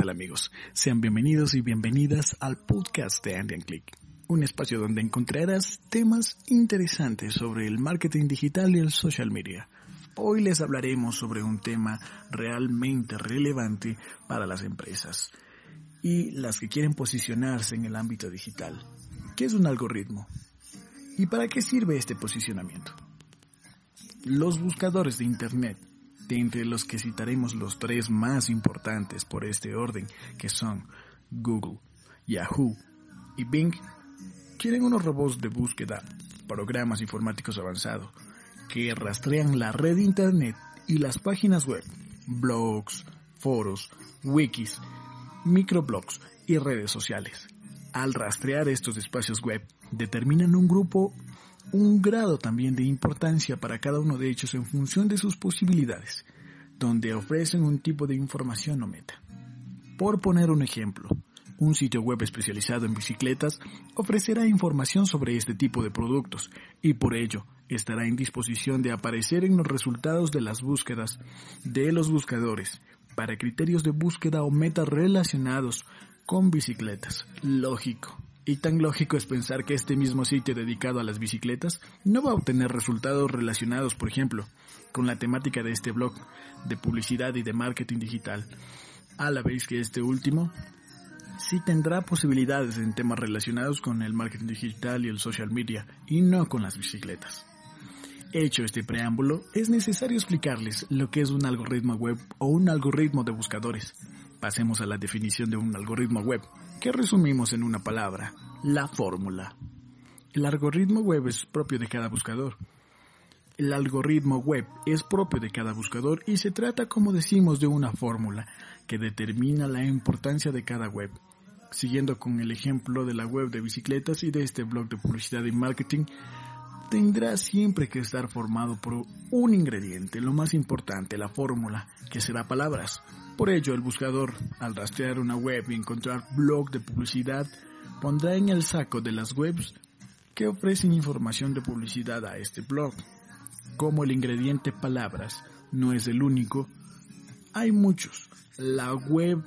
tal amigos? Sean bienvenidos y bienvenidas al podcast de Andean Click, un espacio donde encontrarás temas interesantes sobre el marketing digital y el social media. Hoy les hablaremos sobre un tema realmente relevante para las empresas y las que quieren posicionarse en el ámbito digital. ¿Qué es un algoritmo? ¿Y para qué sirve este posicionamiento? Los buscadores de Internet entre los que citaremos los tres más importantes por este orden, que son Google, Yahoo y Bing, quieren unos robots de búsqueda, programas informáticos avanzados, que rastrean la red Internet y las páginas web, blogs, foros, wikis, microblogs y redes sociales. Al rastrear estos espacios web, determinan un grupo un grado también de importancia para cada uno de ellos en función de sus posibilidades, donde ofrecen un tipo de información o meta. Por poner un ejemplo, un sitio web especializado en bicicletas ofrecerá información sobre este tipo de productos y por ello estará en disposición de aparecer en los resultados de las búsquedas de los buscadores para criterios de búsqueda o metas relacionados con bicicletas. Lógico, y tan lógico es pensar que este mismo sitio dedicado a las bicicletas no va a obtener resultados relacionados, por ejemplo, con la temática de este blog de publicidad y de marketing digital, a la vez que este último sí tendrá posibilidades en temas relacionados con el marketing digital y el social media, y no con las bicicletas. Hecho este preámbulo, es necesario explicarles lo que es un algoritmo web o un algoritmo de buscadores. Pasemos a la definición de un algoritmo web que resumimos en una palabra, la fórmula. El algoritmo web es propio de cada buscador. El algoritmo web es propio de cada buscador y se trata, como decimos, de una fórmula que determina la importancia de cada web. Siguiendo con el ejemplo de la web de bicicletas y de este blog de publicidad y marketing, tendrá siempre que estar formado por un ingrediente, lo más importante, la fórmula, que será palabras. Por ello, el buscador, al rastrear una web y encontrar blog de publicidad, pondrá en el saco de las webs que ofrecen información de publicidad a este blog. Como el ingrediente palabras no es el único, hay muchos. La web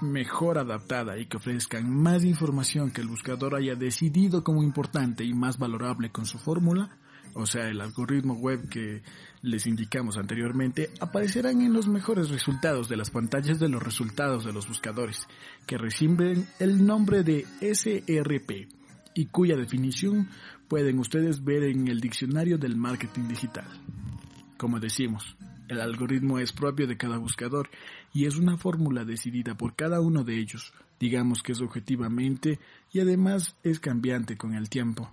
mejor adaptada y que ofrezcan más información que el buscador haya decidido como importante y más valorable con su fórmula, o sea, el algoritmo web que les indicamos anteriormente, aparecerán en los mejores resultados de las pantallas de los resultados de los buscadores, que reciben el nombre de SRP y cuya definición pueden ustedes ver en el diccionario del marketing digital. Como decimos, el algoritmo es propio de cada buscador y es una fórmula decidida por cada uno de ellos, digamos que es objetivamente y además es cambiante con el tiempo.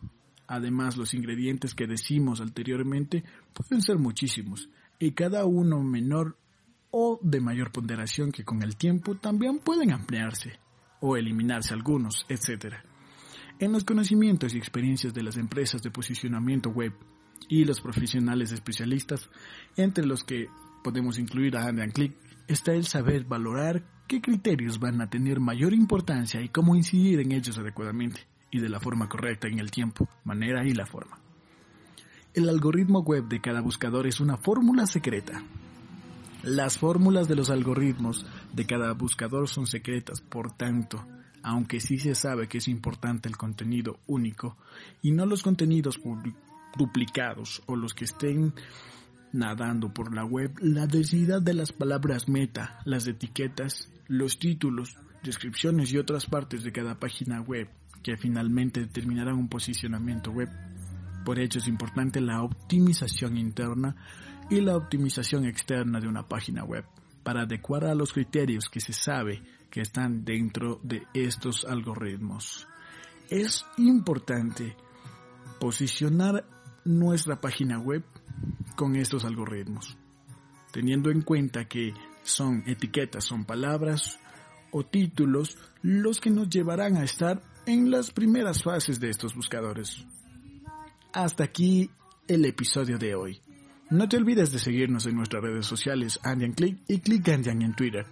Además, los ingredientes que decimos anteriormente pueden ser muchísimos y cada uno menor o de mayor ponderación que con el tiempo también pueden ampliarse o eliminarse algunos, etc. En los conocimientos y experiencias de las empresas de posicionamiento web y los profesionales especialistas, entre los que podemos incluir a Andean Click, está el saber valorar qué criterios van a tener mayor importancia y cómo incidir en ellos adecuadamente y de la forma correcta en el tiempo, manera y la forma. El algoritmo web de cada buscador es una fórmula secreta. Las fórmulas de los algoritmos de cada buscador son secretas, por tanto, aunque sí se sabe que es importante el contenido único y no los contenidos duplicados o los que estén nadando por la web, la densidad de las palabras meta, las etiquetas, los títulos, descripciones y otras partes de cada página web que finalmente determinarán un posicionamiento web. Por ello es importante la optimización interna y la optimización externa de una página web para adecuar a los criterios que se sabe que están dentro de estos algoritmos. Es importante posicionar nuestra página web con estos algoritmos, teniendo en cuenta que son etiquetas, son palabras o títulos los que nos llevarán a estar en las primeras fases de estos buscadores. Hasta aquí el episodio de hoy. No te olvides de seguirnos en nuestras redes sociales Andian Click y Click Andian en Twitter.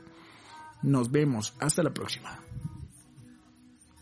Nos vemos hasta la próxima.